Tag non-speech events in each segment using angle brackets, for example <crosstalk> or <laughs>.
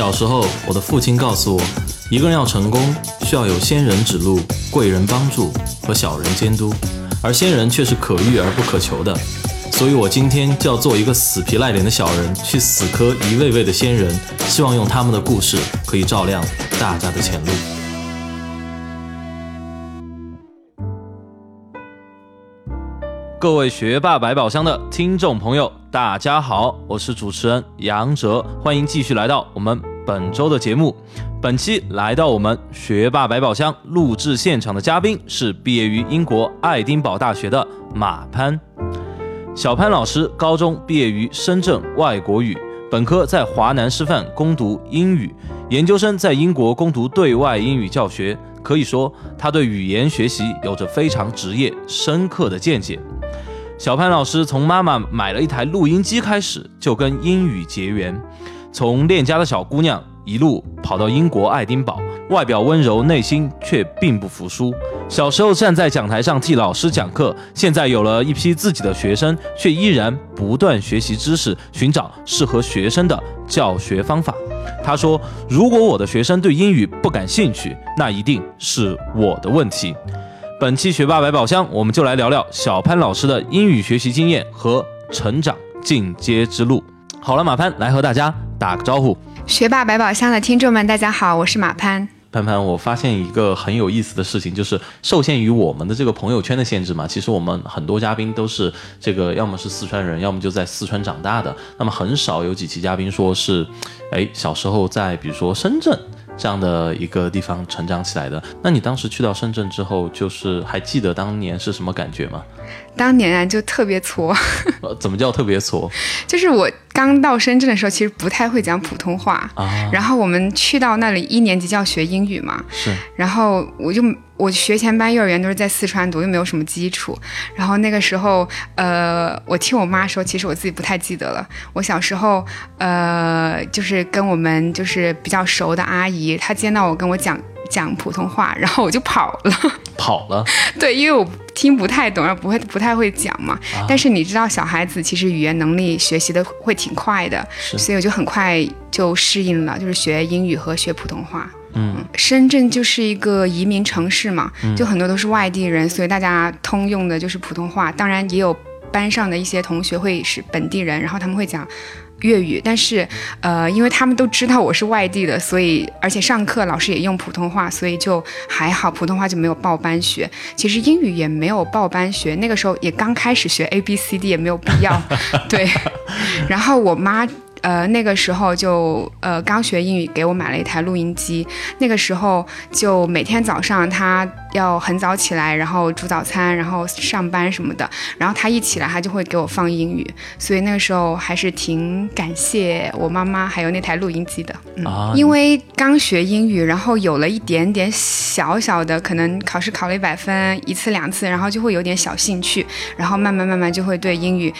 小时候，我的父亲告诉我，一个人要成功，需要有仙人指路、贵人帮助和小人监督，而仙人却是可遇而不可求的。所以我今天就要做一个死皮赖脸的小人，去死磕一位位的仙人，希望用他们的故事可以照亮大家的前路。各位学霸百宝箱的听众朋友，大家好，我是主持人杨哲，欢迎继续来到我们本周的节目。本期来到我们学霸百宝箱录制现场的嘉宾是毕业于英国爱丁堡大学的马潘。小潘老师高中毕业于深圳外国语，本科在华南师范攻读英语，研究生在英国攻读对外英语教学。可以说，他对语言学习有着非常职业、深刻的见解。小潘老师从妈妈买了一台录音机开始，就跟英语结缘，从恋家的小姑娘一路跑到英国爱丁堡，外表温柔，内心却并不服输。小时候站在讲台上替老师讲课，现在有了一批自己的学生，却依然不断学习知识，寻找适合学生的教学方法。他说：“如果我的学生对英语不感兴趣，那一定是我的问题。”本期学霸百宝箱，我们就来聊聊小潘老师的英语学习经验和成长进阶之路。好了，马潘来和大家打个招呼。学霸百宝箱的听众们，大家好，我是马潘。潘潘，我发现一个很有意思的事情，就是受限于我们的这个朋友圈的限制嘛，其实我们很多嘉宾都是这个，要么是四川人，要么就在四川长大的，那么很少有几期嘉宾说是，哎，小时候在比如说深圳。这样的一个地方成长起来的，那你当时去到深圳之后，就是还记得当年是什么感觉吗？当年啊，就特别挫。<laughs> 呃，怎么叫特别挫？就是我刚到深圳的时候，其实不太会讲普通话啊。然后我们去到那里一年级就要学英语嘛。是。然后我就。我学前班幼儿园都是在四川读，又没有什么基础。然后那个时候，呃，我听我妈说，其实我自己不太记得了。我小时候，呃，就是跟我们就是比较熟的阿姨，她见到我跟我讲讲普通话，然后我就跑了。<laughs> 跑了？对，因为我听不太懂，然后不会不太会讲嘛。但是你知道，小孩子其实语言能力学习的会挺快的，所以我就很快就适应了，就是学英语和学普通话。嗯，深圳就是一个移民城市嘛，就很多都是外地人，所以大家通用的就是普通话。当然也有班上的一些同学会是本地人，然后他们会讲粤语。但是，呃，因为他们都知道我是外地的，所以而且上课老师也用普通话，所以就还好，普通话就没有报班学。其实英语也没有报班学，那个时候也刚开始学 A B C D，也没有必要。<laughs> 对，然后我妈。呃，那个时候就呃刚学英语，给我买了一台录音机。那个时候就每天早上他要很早起来，然后煮早餐，然后上班什么的。然后他一起来，他就会给我放英语。所以那个时候还是挺感谢我妈妈还有那台录音机的。啊，因为刚学英语，然后有了一点点小小的可能考试考了一百分一次两次，然后就会有点小兴趣，然后慢慢慢慢就会对英语，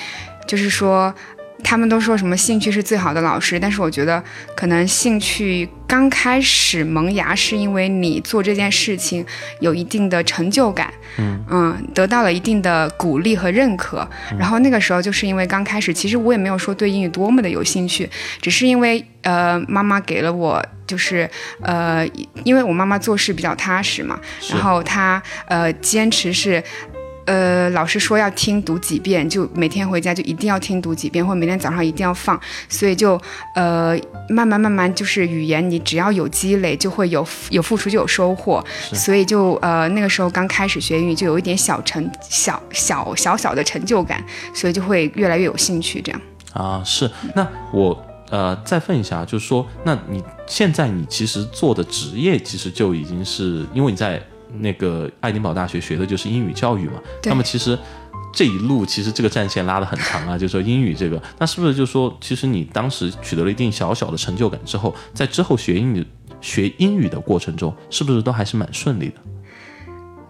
就是说。他们都说什么兴趣是最好的老师，但是我觉得可能兴趣刚开始萌芽是因为你做这件事情有一定的成就感，嗯嗯，得到了一定的鼓励和认可。然后那个时候就是因为刚开始，其实我也没有说对英语多么的有兴趣，只是因为呃妈妈给了我就是呃，因为我妈妈做事比较踏实嘛，然后她呃坚持是。呃，老师说要听读几遍，就每天回家就一定要听读几遍，或者每天早上一定要放，所以就呃慢慢慢慢就是语言，你只要有积累，就会有有付出就有收获，所以就呃那个时候刚开始学英语，就有一点小成小小小小的成就感，所以就会越来越有兴趣这样。啊，是那我呃再问一下，就是说，那你现在你其实做的职业其实就已经是因为你在。那个爱丁堡大学学的就是英语教育嘛，那么其实这一路其实这个战线拉得很长啊，就是说英语这个，那是不是就说其实你当时取得了一定小小的成就感之后，在之后学英语学英语的过程中，是不是都还是蛮顺利的？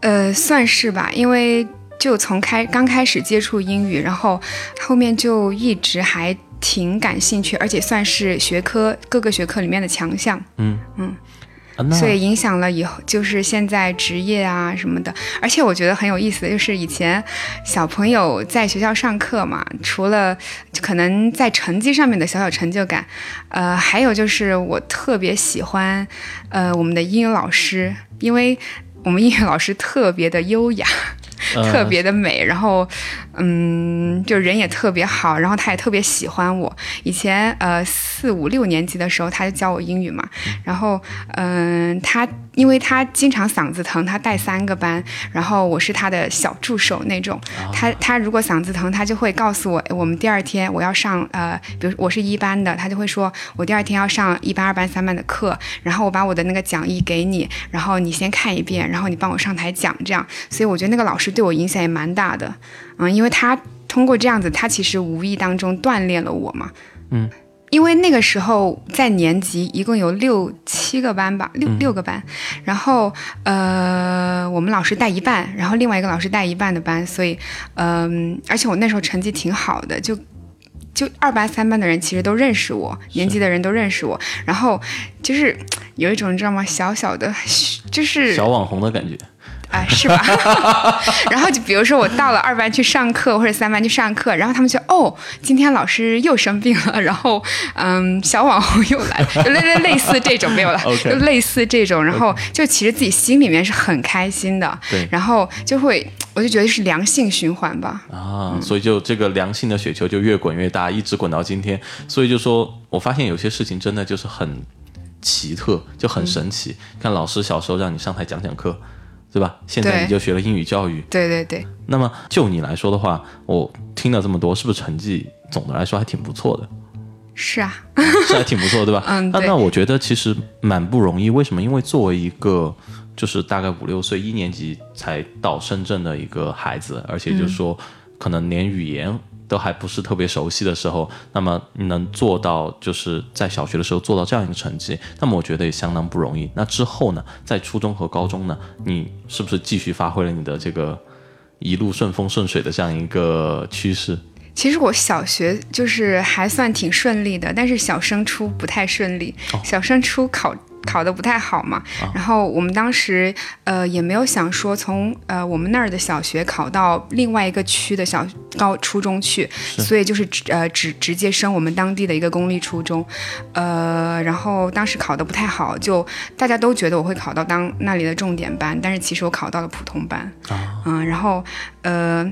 呃，算是吧，因为就从开刚开始接触英语，然后后面就一直还挺感兴趣，而且算是学科各个学科里面的强项。嗯嗯。所以影响了以后就是现在职业啊什么的。而且我觉得很有意思的就是以前小朋友在学校上课嘛，除了可能在成绩上面的小小成就感，呃，还有就是我特别喜欢呃我们的英语老师，因为我们英语老师特别的优雅。呃 <laughs> 特别的美，然后，嗯，就人也特别好，然后他也特别喜欢我。以前呃四五六年级的时候，他就教我英语嘛，然后嗯、他因为他经常嗓子疼，他带三个班，然后我是他的小助手那种。他他如果嗓子疼，他就会告诉我，哎我们第二天我要上呃，比如我是一班的，他就会说我第二天要上一班、二班、三班的课，然后我把我的那个讲义给你，然后你先看一遍，然后你帮我上台讲，这样。所以我觉得那个老师对我影响也蛮大的，嗯，因为他通过这样子，他其实无意当中锻炼了我嘛，嗯。因为那个时候在年级一共有六七个班吧，六六个班，然后呃，我们老师带一半，然后另外一个老师带一半的班，所以嗯、而且我那时候成绩挺好的，就就二班三班的人其实都认识我，年级的人都认识我，然后就是有一种你知道吗？小小的，就是小网红的感觉。啊、是吧？<laughs> 然后就比如说我到了二班去上课或者三班去上课，然后他们就哦，今天老师又生病了，然后嗯，小网红又来，就类类类似这种没有了就类似这种，然后就其实自己心里面是很开心的，对。然后就会我就觉得是良性循环吧，啊，所以就这个良性的雪球就越滚越大，一直滚到今天。所以就说我发现有些事情真的就是很奇特，就很神奇。看老师小时候让你上台讲讲课，对吧？现在你就学了英语教育。对对对，那么就你来说的话，我听了这么多，是不是成绩总的来说还挺不错的？是啊，是还挺不错，对吧？<laughs> 嗯那那我觉得其实蛮不容易。为什么？因为作为一个就是大概五六岁一年级才到深圳的一个孩子，而且就是说、可能连语言都还不是特别熟悉的时候，那么你能做到就是在小学的时候做到这样一个成绩，那么我觉得也相当不容易。那之后呢，在初中和高中呢，你是不是继续发挥了你的这个一路顺风顺水的这样一个趋势？其实我小学就是还算挺顺利的，但是小升初不太顺利，小升初考。考得不太好嘛，然后我们当时呃也没有想说从呃我们那儿的小学考到另外一个区的小高初中去，所以就是直呃直直接升我们当地的一个公立初中，呃，然后当时考得不太好，就大家都觉得我会考到当那里的重点班，但是其实我考到了普通班，嗯，然后呃。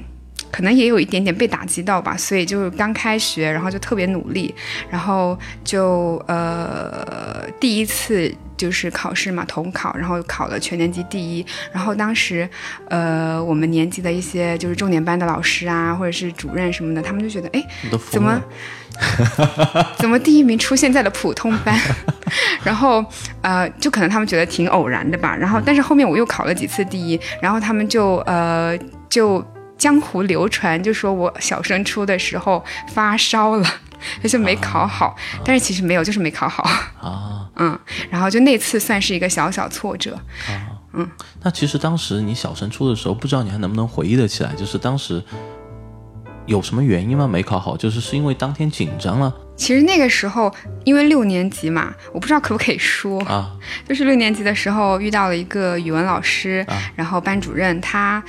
可能也有一点点被打击到吧，所以就是刚开学，然后就特别努力，然后就呃第一次就是考试嘛，统考，然后考了全年级第一，然后当时呃我们年级的一些就是重点班的老师啊，或者是主任什么的，他们就觉得哎怎么怎么第一名出现在了普通班？<laughs> 然后呃，就可能他们觉得挺偶然的吧。然后，但是后面我又考了几次第一，然后他们就呃就江湖流传，就说我小升初的时候发烧了，<laughs> 就是没考好。但是其实没有，就是没考好。啊？<laughs> 嗯，然后就那次算是一个小小挫折。啊、嗯那其实当时你小升初的时候，不知道你还能不能回忆得起来，就是当时有什么原因吗？没考好，就是是因为当天紧张了其实那个时候，因为六年级嘛，我不知道可不可以说，啊？就是六年级的时候遇到了一个语文老师，啊然后班主任他，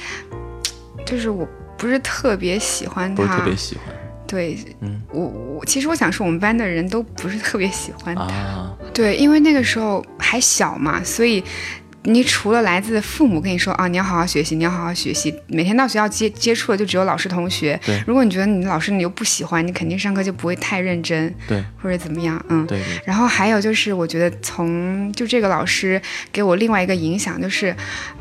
就是我不是特别喜欢他，不是特别喜欢对，嗯我我其实我想说我们班的人都不是特别喜欢他，啊？对，因为那个时候还小嘛，所以。你除了来自父母跟你说啊，你要好好学习，你要好好学习，每天到学校接接触的就只有老师同学对。如果你觉得你的老师你又不喜欢，你肯定上课就不会太认真，对或者怎么样，嗯。对对然后还有就是，我觉得从就这个老师给我另外一个影响就是，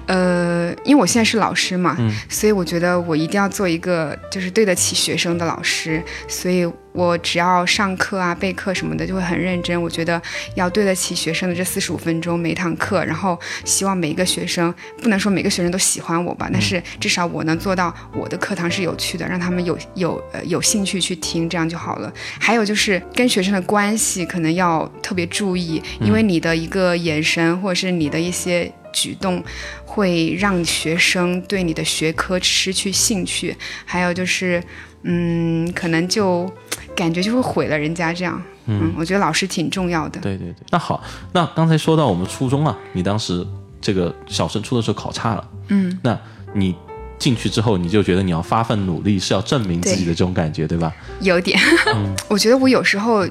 呃，因为我现在是老师嘛，嗯所以我觉得我一定要做一个就是对得起学生的老师，所以我只要上课啊、备课什么的就会很认真。我觉得要对得起学生的这四十五分钟每一堂课，然后希望每一个学生不能说每个学生都喜欢我吧，但是至少我能做到我的课堂是有趣的，让他们有有呃有兴趣去听，这样就好了。还有就是跟学生的关系可能要特别注意，因为你的一个眼神或者是你的一些举动，会让学生对你的学科失去兴趣。还有就是，嗯，可能就感觉就会毁了人家这样。嗯，我觉得老师挺重要的。对对对，那好，那刚才说到我们初中啊，你当时这个小升初的时候考差了，嗯，那你进去之后，你就觉得你要发奋努力，是要证明自己的这种感觉，对吧？有点，<laughs> 我觉得我有时候。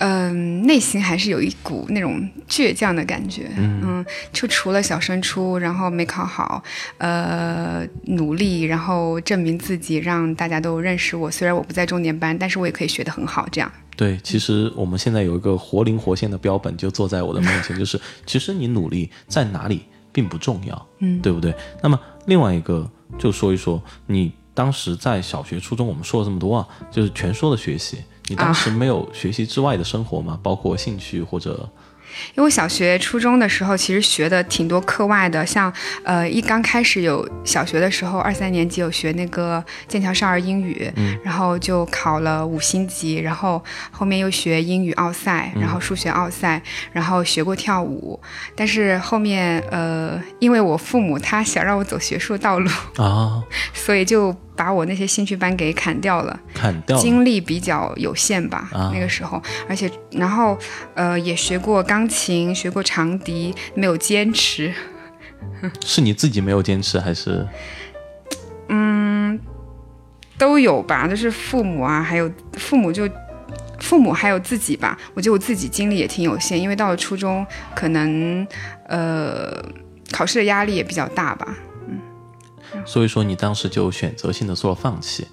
嗯，内心还是有一股那种倔强的感觉。嗯，就除了小升初，然后没考好，呃，努力，然后证明自己，让大家都认识我。虽然我不在重点班，但是我也可以学得很好。这样。对，其实我们现在有一个活灵活现的标本，就坐在我的面前，就是其实你努力在哪里并不重要，嗯，对不对？那么另外一个，就说一说你当时在小学、初中，我们说了这么多啊，就是全说的学习。你当时没有学习之外的生活吗？包括兴趣或者？因为我小学、初中的时候，其实学的挺多课外的，像呃，一刚开始有小学的时候，二三年级有学那个剑桥少儿英语，然后就考了五星级，然后后面又学英语奥赛，然后数学奥赛，然后学过跳舞，但是后面呃，因为我父母他想让我走学术道路啊，<laughs> 所以就。把我那些兴趣班给砍掉了，砍掉，精力比较有限吧。那个时候，而且然后呃也学过钢琴，学过长笛，没有坚持。<laughs> 是你自己没有坚持，还是？嗯，都有吧，就是父母啊，还有父母就父母还有自己吧。我觉得我自己精力也挺有限，因为到了初中，可能呃考试的压力也比较大吧。所以说，你当时就选择性的做了放弃。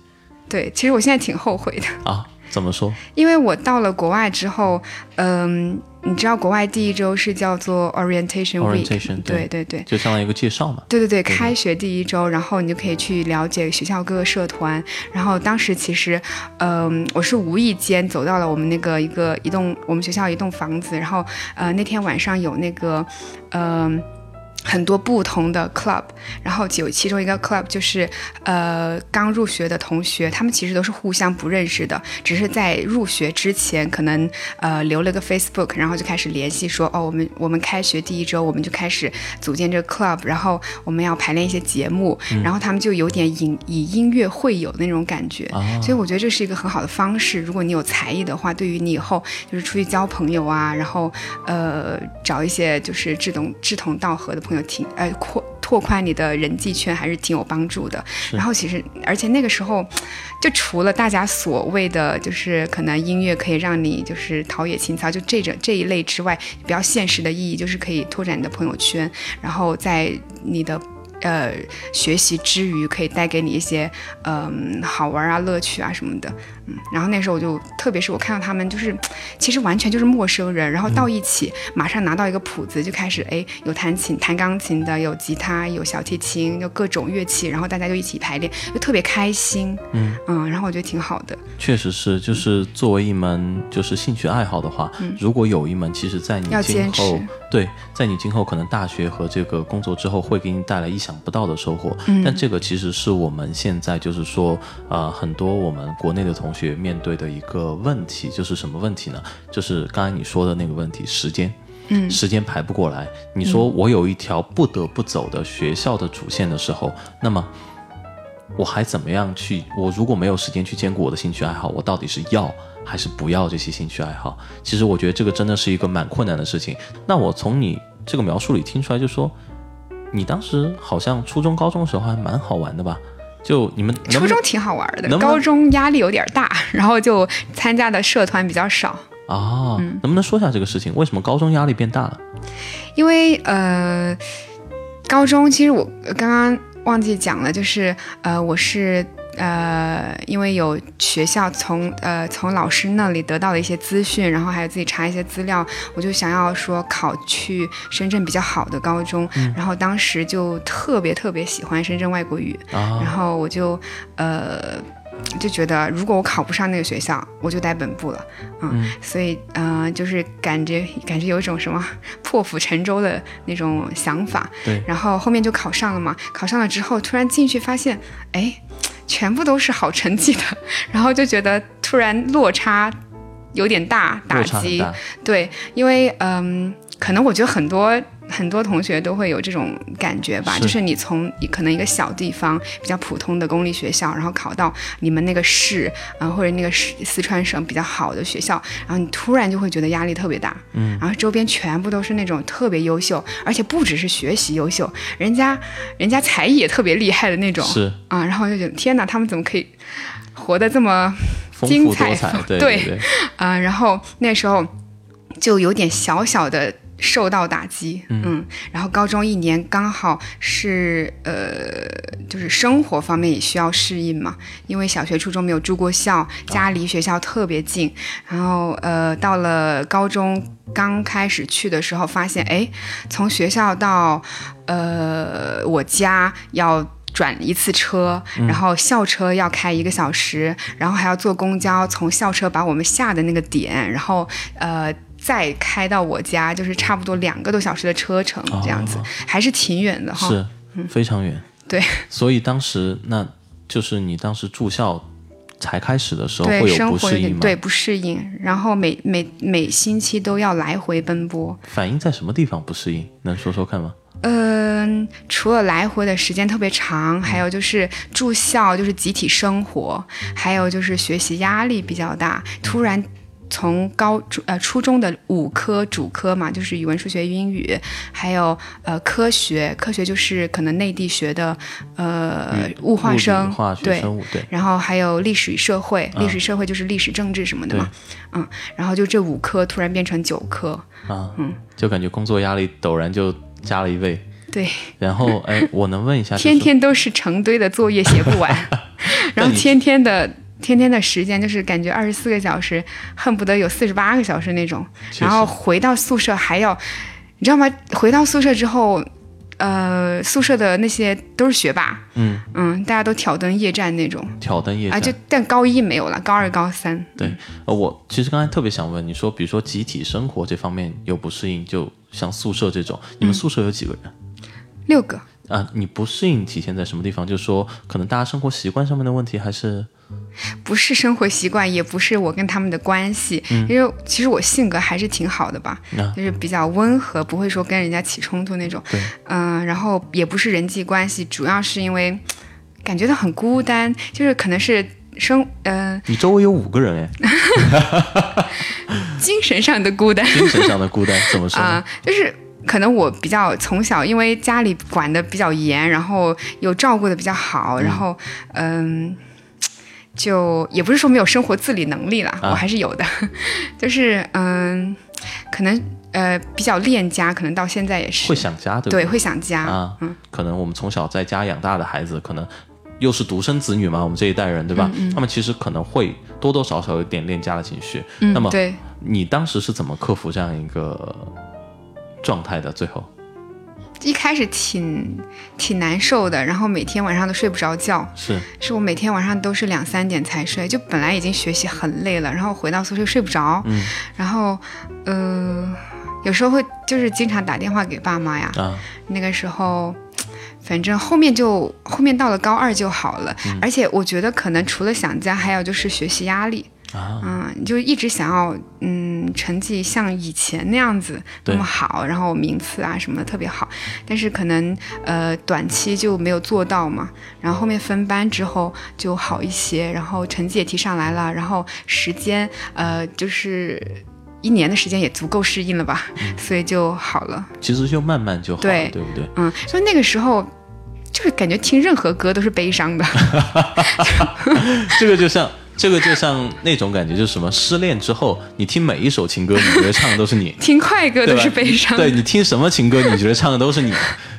对，其实我现在挺后悔的啊。怎么说？因为我到了国外之后，嗯，你知道国外第一周是叫做 orientation week，对对对，就相当于一个介绍嘛。对对对，开学第一周，然后你就可以去了解学校各个社团。然后当时其实，嗯，我是无意间走到了我们那个一个一栋我们学校一栋房子，然后呃那天晚上有那个，嗯。很多不同的 club，然后有其中一个 club 就是，呃，刚入学的同学，他们其实都是互相不认识的，只是在入学之前可能呃留了个 Facebook，然后就开始联系说，哦，我们我们开学第一周我们就开始组建这个 club，然后我们要排练一些节目，然后他们就有点以以音乐会友的那种感觉，所以我觉得这是一个很好的方式，如果你有才艺的话，对于你以后就是出去交朋友啊，然后呃找一些就是志同志同道合的朋友。挺呃扩拓宽你的人际圈还是挺有帮助的。然后其实而且那个时候，就除了大家所谓的就是可能音乐可以让你就是陶冶情操，就这种这一类之外，比较现实的意义就是可以拓展你的朋友圈，然后在你的。呃，学习之余可以带给你一些嗯好玩啊、乐趣啊什么的，嗯。然后那时候我就，特别是我看到他们，就是其实完全就是陌生人，然后到一起，马上拿到一个谱子就开始，哎，有弹琴、弹钢琴的，有吉他、有小提琴，有各种乐器，然后大家就一起排练，就特别开心，嗯嗯。然后我觉得挺好的。确实是，就是作为一门就是兴趣爱好的话，如果有一门，其实在你今后，对，在你今后可能大学和这个工作之后，会给你带来意想。不到的收获，但这个其实是我们现在就是说，呃，很多我们国内的同学面对的一个问题，就是什么问题呢？就是刚才你说的那个问题，时间，嗯，时间排不过来。你说我有一条不得不走的学校的主线的时候，那么我还怎么样去？我如果没有时间去兼顾我的兴趣爱好，我到底是要还是不要这些兴趣爱好？其实我觉得这个真的是一个蛮困难的事情。那我从你这个描述里听出来，就说。你当时好像初中、高中的时候还蛮好玩的吧？就你们初中挺好玩的，高中压力有点大，<laughs> 然后就参加的社团比较少啊。能不能说一下这个事情？为什么高中压力变大了？因为呃，高中其实我刚刚忘记讲了，就是呃，我是。呃，因为有学校从呃从老师那里得到了一些资讯，然后还有自己查一些资料，我就想要说考去深圳比较好的高中，然后当时就特别特别喜欢深圳外国语，然后我就呃就觉得如果我考不上那个学校，我就待本部了，嗯，所以呃就是感觉感觉有一种什么破釜沉舟的那种想法，对，然后后面就考上了嘛，考上了之后突然进去发现，哎。全部都是好成绩的，<laughs> 然后就觉得突然落差有点大，打击。对，因为嗯，可能我觉得很多很多同学都会有这种感觉吧，是。就是你从可能一个小地方比较普通的公立学校，然后考到你们那个市，啊、或者那个市四川省比较好的学校，然后你突然就会觉得压力特别大，嗯，然后周边全部都是那种特别优秀，而且不只是学习优秀，人家人家才艺也特别厉害的那种，是。啊，然后就觉得天哪，他们怎么可以活得这么精彩对，啊、然后那时候就有点小小的受到打击，嗯然后高中一年刚好是呃，就是生活方面也需要适应嘛，因为小学、初中没有住过校，家离学校特别近，然后呃，到了高中刚开始去的时候，发现哎，从学校到呃我家要。转一次车，然后校车要开一个小时，然后还要坐公交从校车把我们下的那个点，然后呃再开到我家，就是差不多两个多小时的车程，这样子、哦还是挺远的哈。是非常远。对，所以当时那就是你当时住校才开始的时候对，会有不适应吗？点对不适应，然后每每每星期都要来回奔波。反映在什么地方不适应？能说说看吗？嗯，除了来回的时间特别长，还有就是住校，就是集体生活，还有就是学习压力比较大。突然从高初呃初中的五科主科嘛，就是语文、数学、英语，还有呃科学，科学就是可能内地学的呃物化生，化学、对，生物，对，然后还有历史与社会，嗯历史社会就是历史政治什么的嘛，嗯，然后就这五科突然变成九科，啊，嗯，就感觉工作压力陡然就加了一倍。对，然后，哎，我能问一下，天天都是成堆的作业写不完，<laughs> <laughs> 然后天天的天天的时间就是感觉二十四个小时，恨不得有四十八个小时那种，然后回到宿舍还要，你知道吗？回到宿舍之后。呃，宿舍的那些都是学霸，嗯嗯，大家都挑灯夜战那种挑灯夜战啊，就但高一没有了，高二、高三，对，呃，我其实刚才特别想问你说，比如说集体生活这方面有不适应，就像宿舍这种，你们宿舍有几个人？六个，啊，你不适应体现在什么地方？就是说，可能大家生活习惯上面的问题，还是不是生活习惯，也不是我跟他们的关系，因为其实我性格还是挺好的吧，啊就是比较温和，不会说跟人家起冲突那种。对，嗯、然后也不是人际关系，主要是因为感觉到很孤单，就是可能是生呃你周围有五个人哎，<laughs> <laughs> 精神上的孤单精神上的孤单怎么说啊、呢？就是。可能我比较从小，因为家里管的比较严，然后又照顾的比较好，然后嗯，就也不是说没有生活自理能力啦，啊。我还是有的，<laughs> 就是嗯，可能呃比较恋家，可能到现在也是。会想家，对不对？会想家，啊，嗯。可能我们从小在家养大的孩子，可能又是独生子女嘛，我们这一代人，对吧？他们其实可能会多多少少有点恋家的情绪。嗯，那么对，你当时是怎么克服这样一个状态的？最后一开始挺挺难受的，然后每天晚上都睡不着觉，是。是我每天晚上都是两三点才睡，就本来已经学习很累了，然后回到宿舍睡不着，嗯。然后呃有时候会就是经常打电话给爸妈呀，啊，那个时候。反正后面就后面到了高二就好了，嗯。而且我觉得可能除了想家，还有就是学习压力，啊，嗯，你就一直想要嗯成绩像以前那样子那么好，然后名次啊什么的特别好，但是可能呃短期就没有做到嘛，然后后面分班之后就好一些，然后成绩也提上来了，然后时间呃就是一年的时间也足够适应了吧，所以就好了。其实就慢慢就好了，对对不对？嗯，所以那个时候就是感觉听任何歌都是悲伤的。<laughs> <laughs> 这个就像这个就像那种感觉，就是什么失恋之后，你听每一首情歌，你觉得唱的都是你，<laughs> 听快歌？都是悲伤的，对你听什么情歌，你觉得唱的都是你，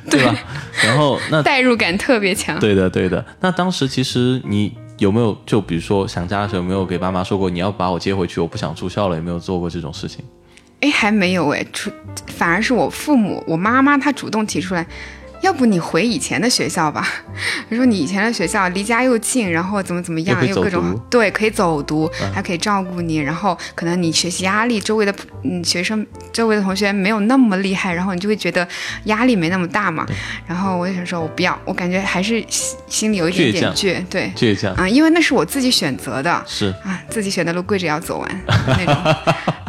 对吧？<laughs> 然后那代入感特别强。对的对的，那当时其实你有没有就比如说想家的时候，有没有给爸妈说过你要把我接回去，我不想住校了？有没有做过这种事情？哎，还没有哎，出反而是我父母，我妈妈她主动提出来，要不你回以前的学校吧？她 <laughs> 说你以前的学校离家又近，然后怎么怎么样，又各种对可以走读，嗯还可以照顾你，然后可能你学习压力，周围的嗯学生周围的同学没有那么厉害，然后你就会觉得压力没那么大嘛。然后我就想说，我不要，我感觉还是心心里有一点点倔，对。倔强啊、因为那是我自己选择的，是啊，自己选的路跪着要走完 <laughs> 那种。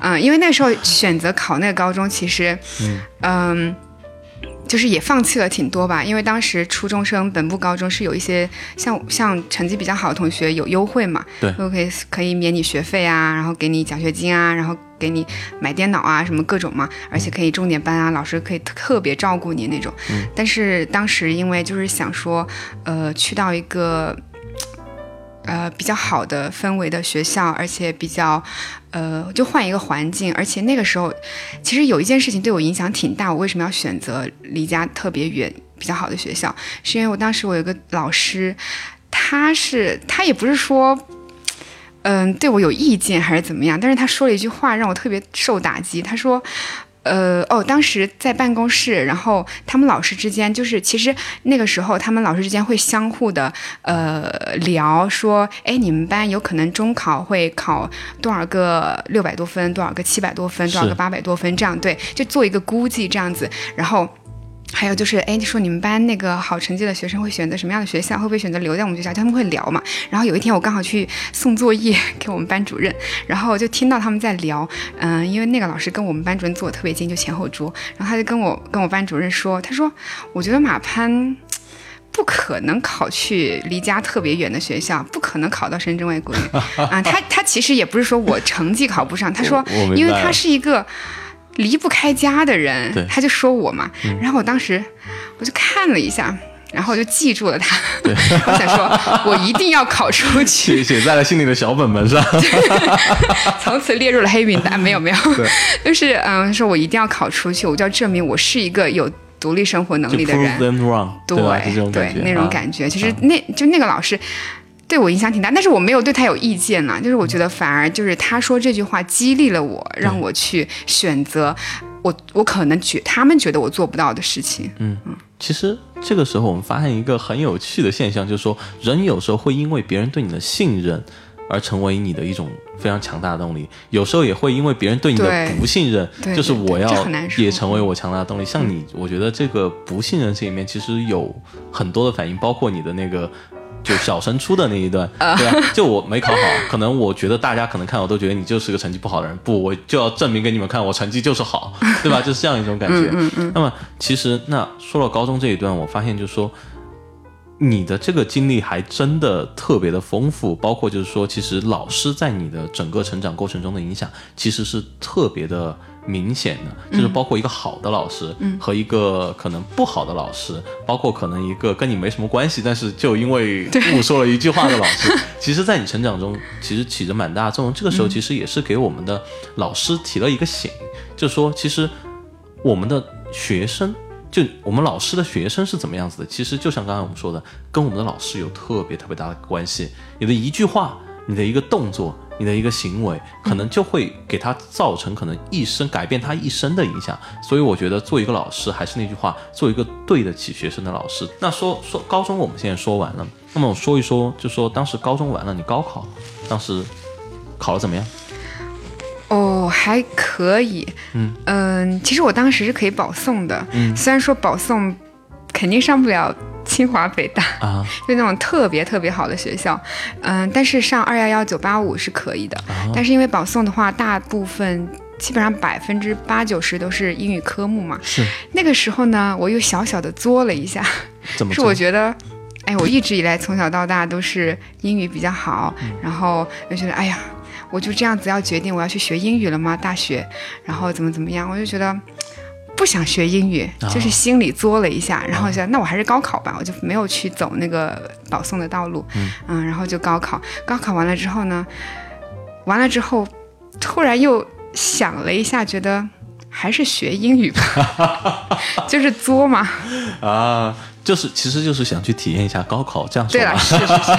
嗯，因为那时候选择考那个高中，其实，嗯、就是也放弃了挺多吧，因为当时初中生本部高中是有一些像像成绩比较好的同学有优惠嘛，对都可以可以免你学费啊，然后给你奖学金啊，然后给你买电脑啊什么各种嘛，而且可以重点班啊，老师可以特特别照顾你那种。嗯但是当时因为就是想说，呃，去到一个。呃，比较好的氛围的学校，而且比较，呃，就换一个环境，而且那个时候，其实有一件事情对我影响挺大。我为什么要选择离家特别远、比较好的学校？是因为我当时我有个老师，他是他也不是说，嗯、对我有意见还是怎么样，但是他说了一句话让我特别受打击。他说。呃哦，当时在办公室，然后他们老师之间就是，其实那个时候他们老师之间会相互的呃聊，说，哎，你们班有可能中考会考多少个六百多分，多少个七百多分，多少个八百多分，这样对，就做一个估计这样子，然后。还有就是，哎，你说你们班那个好成绩的学生会选择什么样的学校？会不会选择留在我们学校？他们会聊嘛。然后有一天我刚好去送作业给我们班主任，然后就听到他们在聊，嗯、因为那个老师跟我们班主任坐的特别近，就前后桌，然后他就跟我跟我班主任说，他说，我觉得马攀。不可能考去离家特别远的学校，不可能考到深圳外国语啊！他他其实也不是说我成绩考不上，他说因为他是一个离不开家的人，他就说我嘛。然后我当时我就看了一下，然后我就记住了他。<laughs> 我想说，我一定要考出 <laughs> 去，写写在了心里的小本本上。<laughs> 从此列入了黑名单。没有没有，就是嗯，说我一定要考出去，我就要证明我是一个有独立生活能力的人。对对那种啊感觉，其实那就那个老师。对我影响挺大，但是我没有对他有意见啦。就是我觉得反而就是他说这句话激励了我，让我去选择我我可能觉他们觉得我做不到的事情。嗯嗯其实这个时候我们发现一个很有趣的现象，就是说人有时候会因为别人对你的信任而成为你的一种非常强大的动力，有时候也会因为别人对你的不信任，就是我要也成为我强大的动力。像你，我觉得这个不信任这里面其实有很多的反应，包括你的那个。就小升初的那一段，呃对吧？就我没考好，可能我觉得大家可能看我都觉得你就是个成绩不好的人，不，我就要证明给你们看，我成绩就是好，<laughs> 对吧？就是这样一种感觉。嗯嗯那么其实那说到高中这一段，我发现就是说，你的这个经历还真的特别的丰富，包括就是说，其实老师在你的整个成长过程中的影响，其实是特别的明显的，就是包括一个好的老师，和一个可能不好的老师，包括可能一个跟你没什么关系，但是就因为误说了一句话的老师，<laughs> 其实在你成长中其实起着蛮大的作用。这个时候其实也是给我们的老师提了一个醒，就是说，其实我们的学生，就我们老师的学生是怎么样子的，其实就像刚才我们说的，跟我们的老师有特别特别大的关系。你的一句话，你的一个动作，你的一个行为，可能就会给他造成可能一生改变他一生的影响。所以我觉得做一个老师，还是那句话，做一个对得起学生的老师。那说说高中，我们现在说完了，那么我说一说，就说当时高中完了，你高考当时考得怎么样？哦，还可以。嗯其实我当时是可以保送的，嗯虽然说保送肯定上不了清华北大，啊，就那种特别特别好的学校，嗯，但是上二幺幺九八五是可以的。但是因为保送的话，大部分基本上百分之八九十都是英语科目嘛。是那个时候呢，我又小小的作了一下，是？我觉得，哎，我一直以来从小到大都是英语比较好，然后就觉得，哎呀，我就这样子要决定我要去学英语了吗？大学，然后怎么怎么样，我就觉得。不想学英语，就是心里作了一下，然后想那我还是高考吧，我就没有去走那个保送的道路，嗯。然后就高考，高考完了之后呢，完了之后，突然又想了一下，觉得还是学英语吧，<laughs> 就是作嘛，啊，就是其实就是想去体验一下高考，这样说对了，是是是，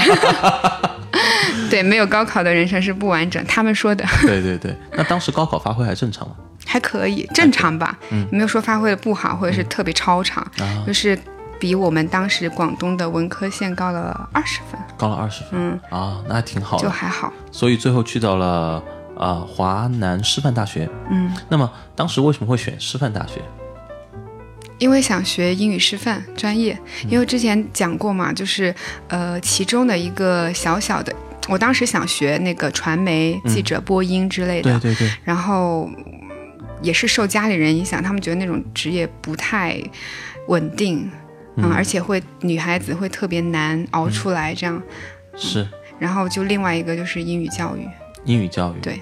<laughs> <laughs> 对，没有高考的人生是不完整。他们说的 <laughs> 对对对，那当时高考发挥还正常吗？<laughs> 还可以，正常吧，嗯没有说发挥的不好，或者是特别超常，啊，就是比我们当时广东的文科线高了二十分，高了二十分，嗯，啊，那还挺好的。就还好。所以最后去到了啊华南师范大学。嗯，那么当时为什么会选师范大学？因为想学英语师范专业，因为之前讲过嘛，就是呃其中的一个小小的，我当时想学那个传媒记者、播音之类的，对对对，然后也是受家里人影响，他们觉得那种职业不太稳定，嗯，而且会女孩子会特别难熬出来这样。是。然后就另外一个就是英语教育，英语教育对。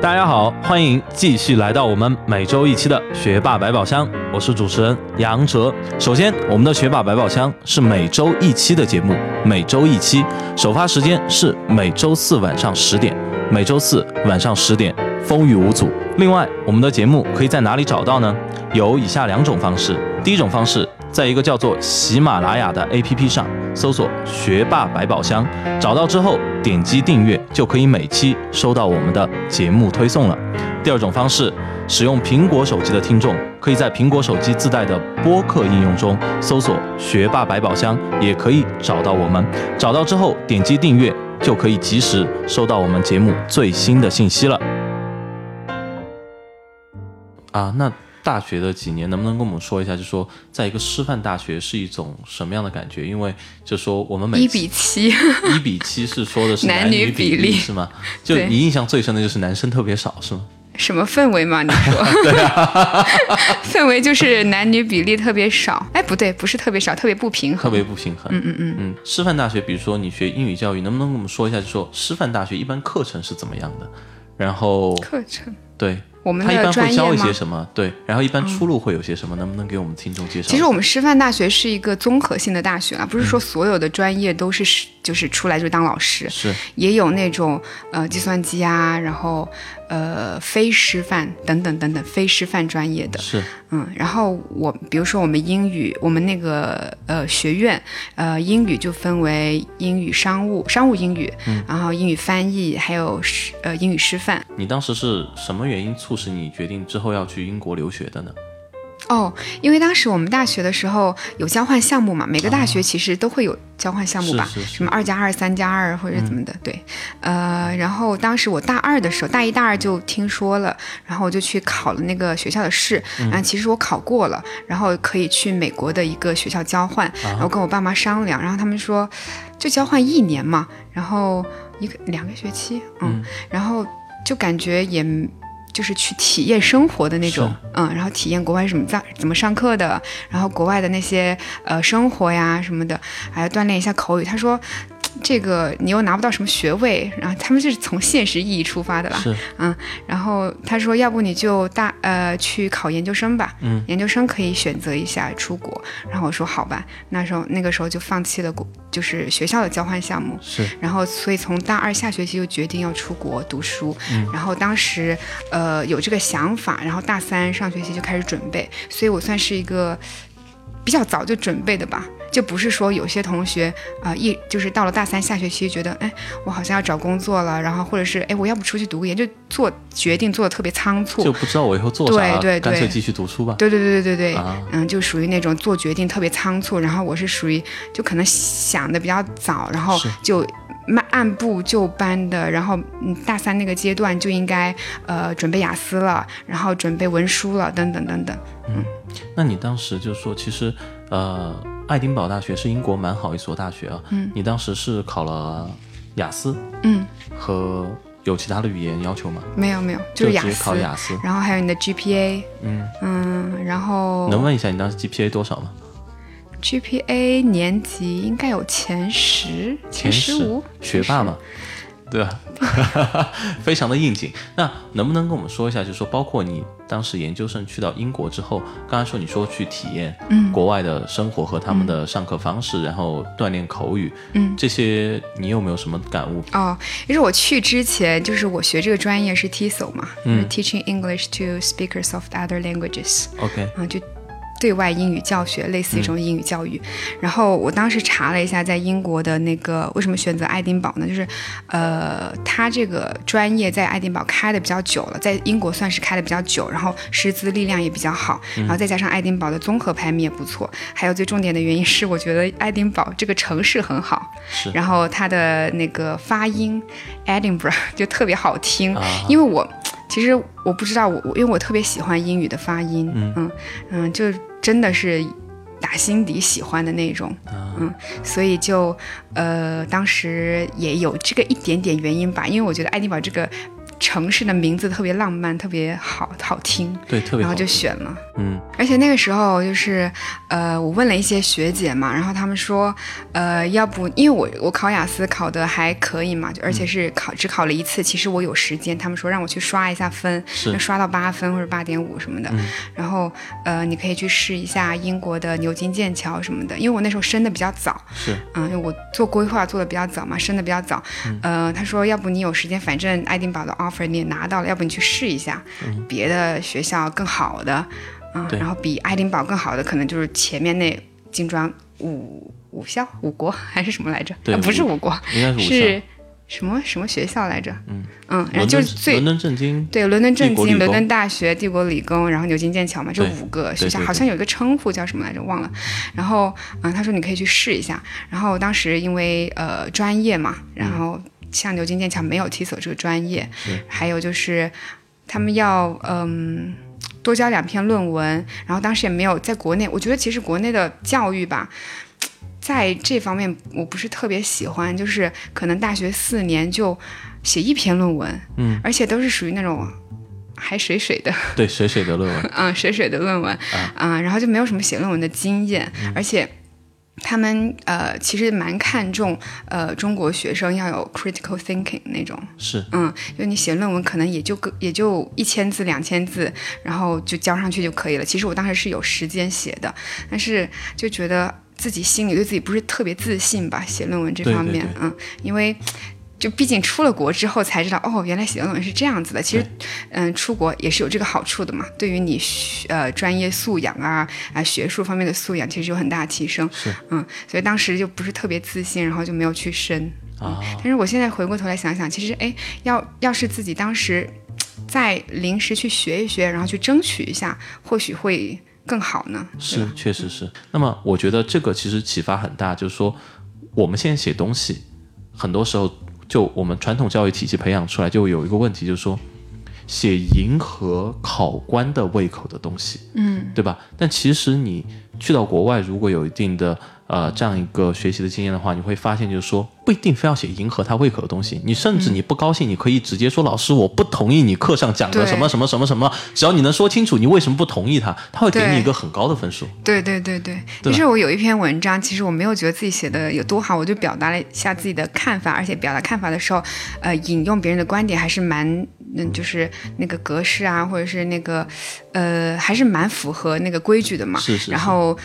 大家好，欢迎继续来到我们每周一期的学霸百宝箱，我是主持人杨哲。首先，我们的学霸百宝箱是每周一期的节目，每周一期，首发时间是每周四晚上十点，每周四晚上十点，风雨无阻。另外，我们的节目可以在哪里找到呢？有以下两种方式，第一种方式。在一个叫做喜马拉雅的 APP 上搜索“学霸百宝箱”，找到之后点击订阅，就可以每期收到我们的节目推送了。第二种方式，使用苹果手机的听众，可以在苹果手机自带的播客应用中搜索“学霸百宝箱”，也可以找到我们。找到之后点击订阅，就可以及时收到我们节目最新的信息了。啊，那。大学的几年，能不能跟我们说一下？就说在一个师范大学是一种什么样的感觉？因为就说我们每一比七，一比七是说的是 <laughs> 男女比例是吗？就你印象最深的就是男生特别少是吗？什么氛围嘛？你说 <laughs> 对啊，<laughs> 氛围就是男女比例特别少。哎，不对，不是特别少，特别不平衡，特别不平衡。嗯嗯嗯嗯。师范大学，比如说你学英语教育，能不能跟我们说一下？就说师范大学一般课程是怎么样的？然后课程对。我们他一般会教一些什么？对，然后一般出路会有些什么？能不能给我们听众介绍？其实我们师范大学是一个综合性的大学啊，不是说所有的专业都是就是出来就当老师，是也有那种呃计算机啊，然后。呃，非师范等等等等，非师范专业的，是，嗯，然后我比如说我们英语，我们那个呃学院，呃英语就分为英语商务、商务英语，嗯，然后英语翻译，还有师呃英语师范。你当时是什么原因促使你决定之后要去英国留学的呢？哦，因为当时我们大学的时候有交换项目嘛，每个大学其实都会有交换项目吧，什么二加二、三加二或者怎么的，对，呃，然后当时我大二的时候，大一、大二就听说了，然后我就去考了那个学校的试，啊，其实我考过了，然后可以去美国的一个学校交换，然后跟我爸妈商量，然后他们说就交换一年嘛，然后一个两个学期，嗯，然后就感觉也。就是去体验生活的那种，嗯，然后体验国外什么在怎么上课的，然后国外的那些呃生活呀什么的，还要锻炼一下口语。他说。这个你又拿不到什么学位，然后他们就是从现实意义出发的啦，是，嗯，然后他说，要不你就大呃去考研究生吧，嗯，研究生可以选择一下出国，然后我说好吧，那时候那个时候就放弃了国，就是学校的交换项目，是，然后所以从大二下学期就决定要出国读书，嗯，然后当时呃有这个想法，然后大三上学期就开始准备，所以我算是一个比较早就准备的吧。就不是说有些同学啊，一就是到了大三下学期，觉得哎，我好像要找工作了，然后或者是哎，我要不出去读个研，就做决定做的特别仓促，就不知道我以后做啥，对对对，干脆继续读书吧。对对对对对对，嗯，就属于那种做决定特别仓促，然后我是属于就可能想的比较早，然后就慢按部就班的，然后嗯，大三那个阶段就应该呃准备雅思了，然后准备文书了，等等等等。嗯，那你当时就说，其实呃。爱丁堡大学是英国蛮好一所大学啊。嗯，你当时是考了雅思，嗯，和有其他的语言要求吗？没有没有，就是雅思。考雅思，然后还有你的 GPA，嗯嗯，然后能问一下你当时 GPA 多少吗？GPA 年级应该有前十，前十五，学霸嘛。对啊，<laughs> 非常的应景。那能不能跟我们说一下，就是说，包括你当时研究生去到英国之后，刚才说你说去体验国外的生活和他们的上课方式，然后锻炼口语，嗯，这些你有没有什么感悟？哦，因为我去之前，就是我学这个专业是 TESOL 嘛，嗯，Teaching English to Speakers of Other Languages。OK，啊，就。对外英语教学，类似一种英语教育。然后我当时查了一下，在英国的那个为什么选择爱丁堡呢？就是，呃，他这个专业在爱丁堡开的比较久了，在英国算是开的比较久，然后师资力量也比较好，然后再加上爱丁堡的综合排名也不错。还有最重点的原因是，我觉得爱丁堡这个城市很好，然后它的那个发音，Edinburgh 就特别好听，因为我其实我不知道我我因为我特别喜欢英语的发音，嗯嗯，就。真的是打心底喜欢的那种，嗯，所以就呃，当时也有这个一点点原因吧，因为我觉得爱丁堡这个城市的名字特别浪漫，特别好好听，对，特别好。然后就选了。嗯。而且那个时候就是，呃，我问了一些学姐嘛，然后她们说，呃，要不因为我我考雅思考的还可以嘛，就而且是考只考了一次，其实我有时间，他们说让我去刷一下分，是。刷到八分或者八点五什么的，然后呃，你可以去试一下英国的牛津、剑桥什么的，因为我那时候升的比较早，是。嗯，因为我做规划做的比较早嘛，升的比较早。呃，他说要不你有时间，反正爱丁堡的 offer 你也拿到了，要不你去试一下、别的学校更好的，嗯，然后比爱丁堡更好的可能就是前面那金砖五五校五国还是什么来着？对啊不是五五国，应该是五是什么什么学校来着？嗯嗯，然后就是最伦敦政经对，伦敦政经、伦敦大学、帝国理工，然后牛津、剑桥嘛，这五个学校好像有一个称呼叫什么来着，忘了。然后，嗯，他说你可以去试一下。然后当时因为呃专业嘛，然后像牛津、剑桥没有 TESOL 这个专业，还有就是他们要嗯。多交两篇论文，然后当时也没有在国内，我觉得其实国内的教育吧，在这方面我不是特别喜欢，就是可能大学四年就写一篇论文，嗯，而且都是属于那种还水水的，对水水的论文，嗯，水水的论文，啊、然后就没有什么写论文的经验，而且。他们呃，其实蛮看重呃中国学生要有 critical thinking 那种，是嗯，就你写论文可能也就个也就一千字两千字，然后就交上去就可以了。其实我当时是有时间写的，但是就觉得自己心里对自己不是特别自信吧，写论文这方面，对对嗯，因为。就毕竟出了国之后才知道，哦，原来写论文是这样子的。其实，嗯，出国也是有这个好处的嘛，对于你学呃专业素养啊啊学术方面的素养，其实有很大的提升。是，嗯，所以当时就不是特别自信，然后就没有去申。啊，但是我现在回过头来想想，其实哎，要要是自己当时再临时去学一学，然后去争取一下，或许会更好呢。是，确实是。那么我觉得这个其实启发很大，就是说我们现在写东西，很多时候就我们传统教育体系培养出来，就有一个问题，就是说写迎合考官的胃口的东西，嗯，对吧？但其实你去到国外，如果有一定的呃这样一个学习的经验的话，你会发现，就是说不一定非要写迎合他胃口的东西。你甚至你不高兴，你可以直接说老师，我不同意你课上讲的什么什么什么什么，只要你能说清楚你为什么不同意他，他会给你一个很高的分数。对对对对。其实我有一篇文章，其实我没有觉得自己写的有多好，我就表达了一下自己的看法，而且表达看法的时候，呃，引用别人的观点还是蛮，嗯，就是那个格式啊，或者是那个，呃，还是蛮符合那个规矩的嘛。是是是然后。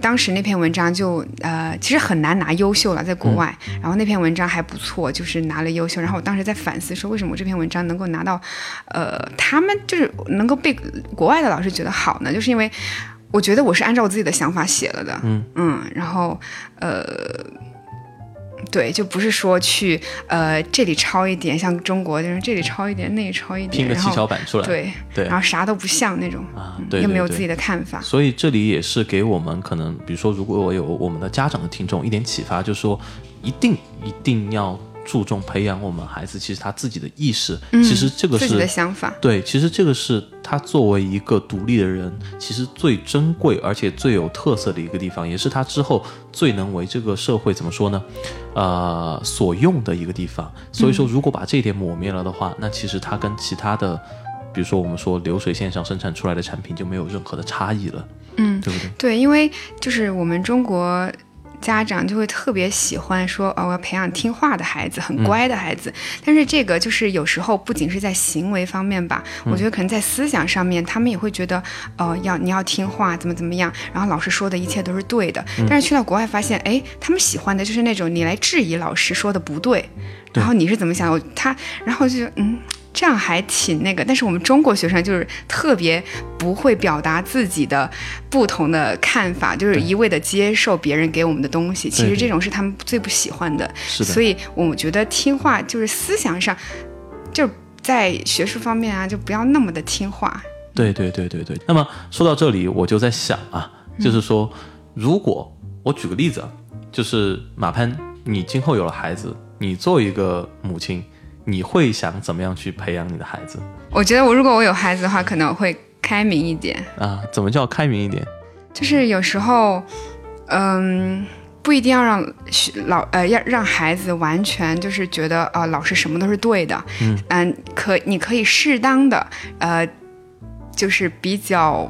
当时那篇文章就呃，其实很难拿优秀了，在国外。嗯然后那篇文章还不错，就是拿了优秀。然后我当时在反思说，为什么我这篇文章能够拿到，呃，他们就是能够被国外的老师觉得好呢？就是因为我觉得我是按照我自己的想法写了的，嗯然后呃。对，就不是说去呃这里抄一点，像中国就是这里抄一点，那里抄一点，拼个七巧板出来。对对然后啥都不像那种，啊对又没有自己的看法。所以这里也是给我们可能，比如说，如果我有我们的家长的听众一点启发，就是说，一定一定要注重培养我们孩子，其实他自己的意识，其实这个是自己的是想法，对，其实这个是他作为一个独立的人，其实最珍贵而且最有特色的一个地方，也是他之后最能为这个社会怎么说呢？呃，所用的一个地方。所以说，如果把这一点抹灭了的话，那其实他跟其他的，比如说我们说流水线上生产出来的产品就没有任何的差异了，嗯，对不对？对，因为就是我们中国家长就会特别喜欢说，哦，我要培养听话的孩子，很乖的孩子。但是这个就是有时候不仅是在行为方面吧，我觉得可能在思想上面，他们也会觉得，哦，要你要听话，怎么怎么样，然后老师说的一切都是对的。但是去到国外发现，哎，他们喜欢的就是那种你来质疑老师说的不对，然后你是怎么想我？他，然后就嗯。这样还挺那个，但是我们中国学生就是特别不会表达自己的不同的看法，就是一味的接受别人给我们的东西。其实这种是他们最不喜欢的。是的所以我觉得听话就是思想上，就是在学术方面啊，就不要那么的听话。对对对对对。那么说到这里，我就在想啊，就是说，如果我举个例子啊，就是马潘，你今后有了孩子，你作为一个母亲，你会想怎么样去培养你的孩子我觉得我如果我有孩子的话，可能会开明一点。啊？怎么叫开明一点？就是有时候，嗯，不一定要让学老呃要让孩子完全就是觉得啊、呃老师什么都是对的，嗯可你可以适当的呃就是比较。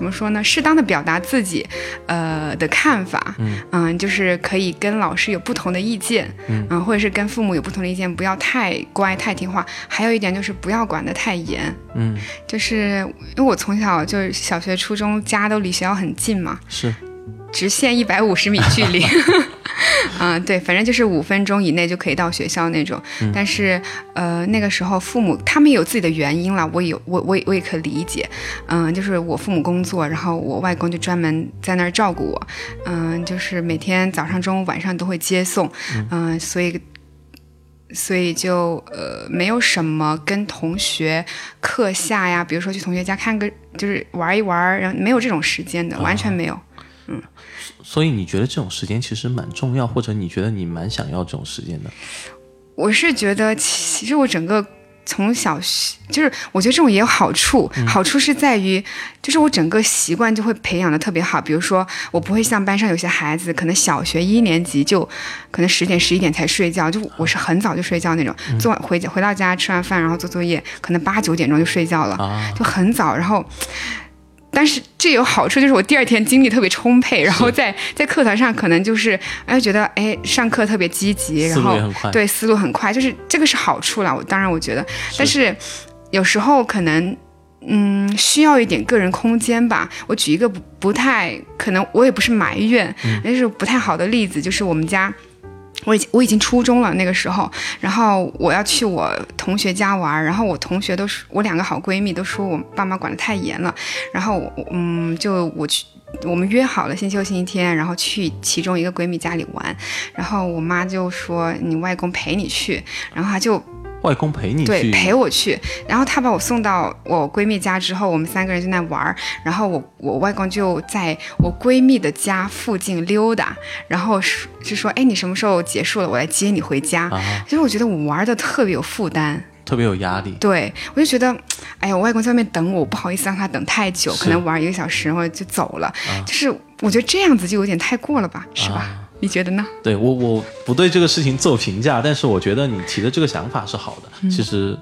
怎么说呢？适当的表达自己，呃的看法，嗯就是可以跟老师有不同的意见，嗯或者是跟父母有不同的意见，不要太乖太听话。还有一点就是不要管得太严，嗯，就是因为我从小就是小学、初中家都离学校很近嘛，是，直线一百五十米距离，<laughs> 嗯，对，反正就是五分钟以内就可以到学校那种。但是呃，那个时候父母他们有自己的原因了，我有我我也我也可以理解，嗯，就是我父母工作，然后我外公就专门在那儿照顾我，嗯，就是每天早上、中午、晚上都会接送，嗯，所以。所以就呃没有什么跟同学课下呀，比如说去同学家看个就是玩一玩，然后没有这种时间的，完全没有。所以你觉得这种时间其实蛮重要，或者你觉得你蛮想要这种时间的？我是觉得，其实我整个从小就是，我觉得这种也有好处，好处是在于，就是我整个习惯就会培养的特别好。比如说，我不会像班上有些孩子，可能小学一年级就可能十点十一点才睡觉，就我是很早就睡觉那种，做回家回到家吃完饭，然后做作业，可能八九点钟就睡觉了，啊，就很早，然后。但是这有好处，就是我第二天精力特别充沛，然后在在课堂上可能就是哎觉得哎上课特别积极，然后。对思路很快，就是这个是好处了。我当然我觉得，但是有时候可能嗯需要一点个人空间吧。我举一个不不太可能，我也不是埋怨，嗯但是不太好的例子就是我们家。我已经我已经初中了那个时候，然后我要去我同学家玩，然后我同学都是我两个好闺蜜都说我爸妈管得太严了，然后我嗯就我去我们约好了星期六星期天，然后去其中一个闺蜜家里玩，然后我妈就说你外公陪你去，然后她就外公陪你对，陪我去，然后他把我送到我闺蜜家之后，我们三个人就在那玩儿，然后我我外公就在我闺蜜的家附近溜达，然后说就说哎你什么时候结束了，我来接你回家。啊，其实我觉得我玩的特别有负担，特别有压力。对我就觉得，哎呀，我外公在外面等我，我不好意思让他等太久，可能玩一个小时然后就走了，就是我觉得这样子就有点太过了吧，是吧？啊你觉得呢？对我我不对这个事情做评价，但是我觉得你提的这个想法是好的。嗯其实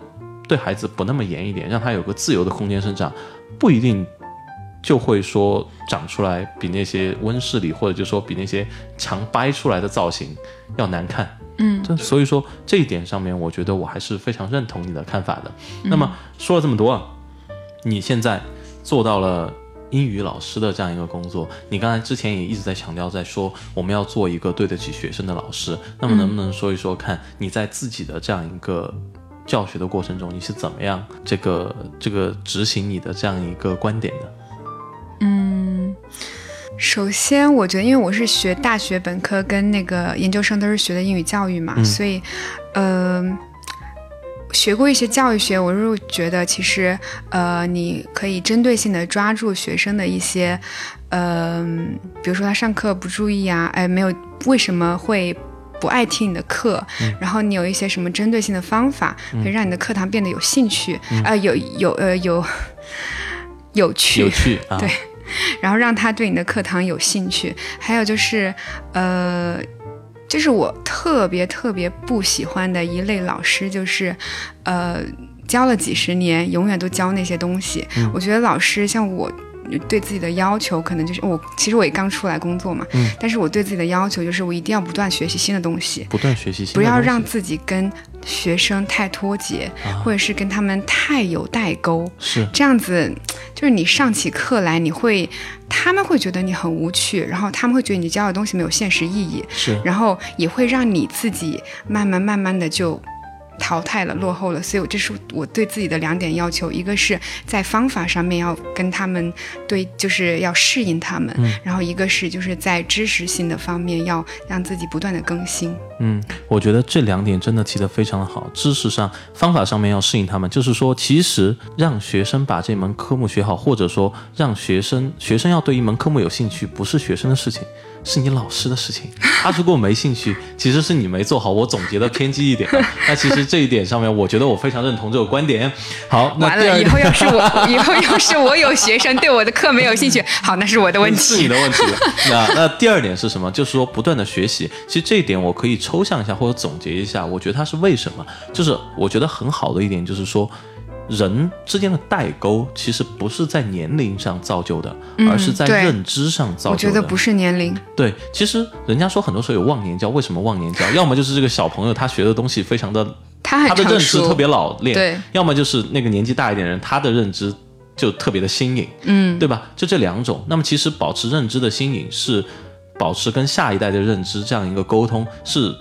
对孩子不那么严一点，让他有个自由的空间生长，不一定就会说长出来比那些温室里或者就说比那些强掰出来的造型要难看。嗯这所以说这一点上面，我觉得我还是非常认同你的看法的。嗯那么说了这么多啊，你现在做到了英语老师的这样一个工作，你刚才之前也一直在强调，在说我们要做一个对得起学生的老师。那么能不能说一说，看你在自己的这样一个教学的过程中，你是怎么样这个这个执行你的这样一个观点的？嗯，首先我觉得，因为我是学大学本科跟那个研究生都是学的英语教育嘛，嗯所以，呃。学过一些教育学，我是觉得其实，呃，你可以针对性的抓住学生的一些，嗯、比如说他上课不注意啊，哎，没有为什么会不爱听你的课，然后你有一些什么针对性的方法，可以让你的课堂变得有兴趣，呃，有有呃有 <laughs> 有趣，有趣啊，对。<laughs> 然后让他对你的课堂有兴趣。还有就是，呃，就是我特别特别不喜欢的一类老师，就是，呃，教了几十年，永远都教那些东西。嗯我觉得老师像我。对自己的要求可能就是我，其实我也刚出来工作嘛，嗯。但是我对自己的要求就是我一定要不断学习新的东西，不断学习新的不要让自己跟学生太脱节，啊。或者是跟他们太有代沟。是。这样子，就是你上起课来，你会，他们会觉得你很无趣，然后他们会觉得你教的东西没有现实意义，是。然后也会让你自己慢慢慢慢的就淘汰了、落后了。所以我，这是我对自己的两点要求：一个是在方法上面要跟他们对，就是要适应他们；然后一个是就是在知识性的方面要让自己不断的更新。嗯，我觉得这两点真的提得非常的好。知识上、方法上面要适应他们，就是说，其实让学生把这门科目学好，或者说让学生学生要对一门科目有兴趣，不是学生的事情，是你老师的事情。<laughs> 他如果没兴趣，其实是你没做好。我总结的偏激一点，那其实这一点上面，我觉得我非常认同这个观点。好，那完了，以后要是我，<laughs> 以后要是我有学生对我的课没有兴趣，好，那是我的问题，是你的问题。那那第二点是什么？就是说不断的学习。其实这一点我可以抽象一下或者总结一下，我觉得它是为什么？就是我觉得很好的一点就是说。人之间的代沟其实不是在年龄上造就的，而是在认知上造就的。我觉得不是年龄。对，其实人家说很多时候有忘年交，为什么忘年交？<laughs> 要么就是这个小朋友他学的东西非常的，他的认知特别老练，对；要么就是那个年纪大一点人，他的认知就特别的新颖，嗯，对吧？就这两种。那么其实保持认知的新颖是保持跟下一代的认知这样一个沟通是。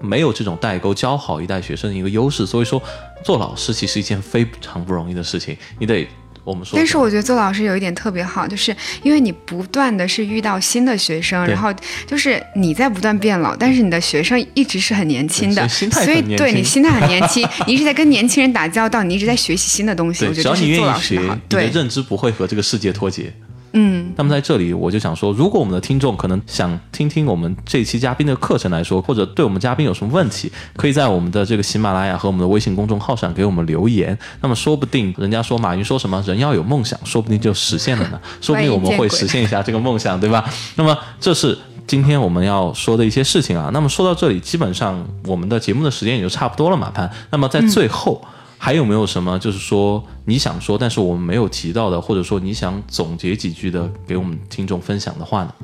没有这种代沟，教好一代学生的一个优势，所以说做老师其实一件非常不容易的事情。你得我们说，但是我觉得做老师有一点特别好，就是因为你不断的是遇到新的学生，然后就是你在不断变老，但是你的学生一直是很年轻的，所以对你心态很年轻，<laughs> 你一直在跟年轻人打交道，你一直在学习新的东西。我觉得只要你愿意学，你的认知不会和这个世界脱节。嗯，那么在这里我就想说，如果我们的听众可能想听听我们这期嘉宾的课程来说，或者对我们嘉宾有什么问题，可以在我们的这个喜马拉雅和我们的微信公众号上给我们留言。那么说不定人家说马云说什么人要有梦想，说不定就实现了呢。<laughs> 说不定我们会实现一下这个梦想，对吧？那么这是今天我们要说的一些事情啊。那么说到这里，基本上我们的节目的时间也就差不多了，马潘。那么在最后。还有没有什么，就是说你想说，但是我们没有提到的，或者说你想总结几句的，给我们听众分享的话呢？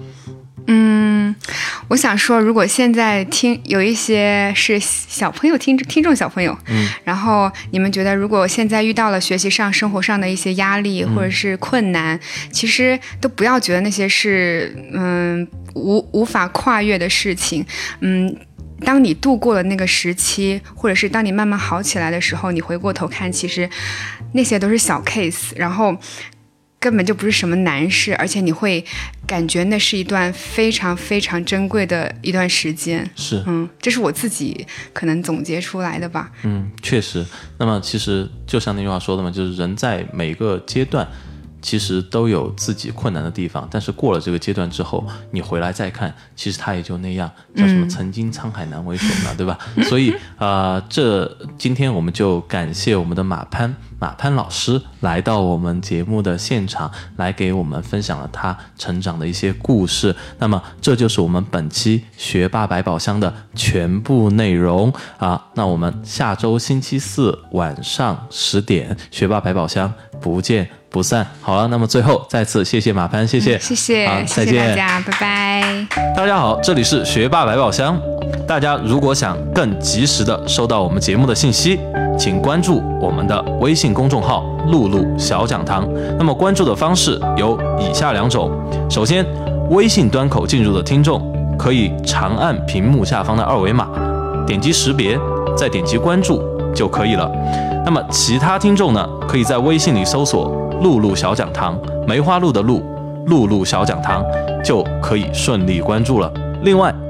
嗯，我想说，如果现在听有一些是小朋友听听众小朋友，嗯，然后你们觉得，如果现在遇到了学习上、生活上的一些压力或者是困难，其实都不要觉得那些是嗯无无法跨越的事情，嗯。当你度过了那个时期，或者是当你慢慢好起来的时候，你回过头看，其实那些都是小 case，然后根本就不是什么难事，而且你会感觉那是一段非常非常珍贵的一段时间。是，嗯，这是我自己可能总结出来的吧。嗯，确实。那么其实就像那句话说的嘛，就是人在每个阶段。其实都有自己困难的地方，但是过了这个阶段之后，你回来再看，其实他也就那样，叫什么“曾经沧海难为水”嘛，对吧？所以啊，这今天我们就感谢我们的马潘马潘老师来到我们节目的现场，来给我们分享了他成长的一些故事。那么这就是我们本期学霸百宝箱的全部内容啊！那我们下周星期四晚上十点，学霸百宝箱不见。不散。好了，那么最后再次谢谢马潘，谢谢，谢谢，好，再见，大家，拜拜。大家好，这里是学霸百宝箱。大家如果想更及时的收到我们节目的信息，请关注我们的微信公众号“露露小讲堂”。那么关注的方式有以下两种：首先，微信端口进入的听众可以长按屏幕下方的二维码，点击识别，再点击关注就可以了。那么其他听众呢，可以在微信里搜索。露露小讲堂，梅花鹿的鹿，露露小讲堂就可以顺利关注了。另外，